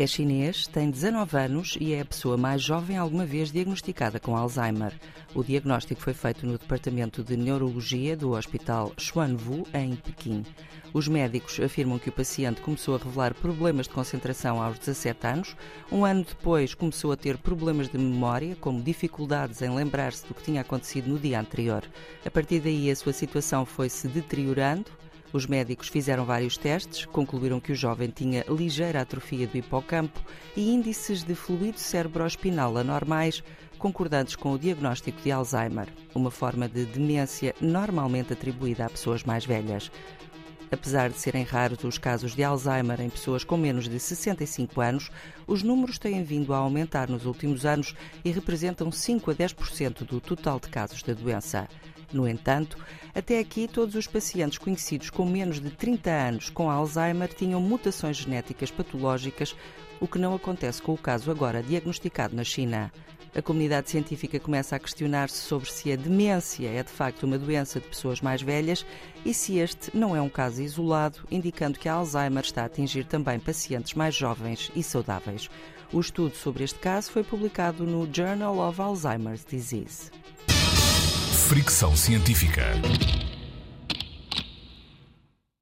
É chinês, tem 19 anos e é a pessoa mais jovem alguma vez diagnosticada com Alzheimer. O diagnóstico foi feito no Departamento de Neurologia do Hospital Xuanwu, em Pequim. Os médicos afirmam que o paciente começou a revelar problemas de concentração aos 17 anos. Um ano depois, começou a ter problemas de memória, como dificuldades em lembrar-se do que tinha acontecido no dia anterior. A partir daí, a sua situação foi se deteriorando. Os médicos fizeram vários testes, concluíram que o jovem tinha ligeira atrofia do hipocampo e índices de fluido cerebroespinal anormais, concordantes com o diagnóstico de Alzheimer, uma forma de demência normalmente atribuída a pessoas mais velhas. Apesar de serem raros os casos de Alzheimer em pessoas com menos de 65 anos, os números têm vindo a aumentar nos últimos anos e representam 5 a 10% do total de casos da doença. No entanto, até aqui todos os pacientes conhecidos com menos de 30 anos com Alzheimer tinham mutações genéticas patológicas, o que não acontece com o caso agora diagnosticado na China. A comunidade científica começa a questionar-se sobre se a demência é de facto uma doença de pessoas mais velhas e se este não é um caso isolado, indicando que a Alzheimer está a atingir também pacientes mais jovens e saudáveis. O estudo sobre este caso foi publicado no Journal of Alzheimer's Disease. Fricção Científica.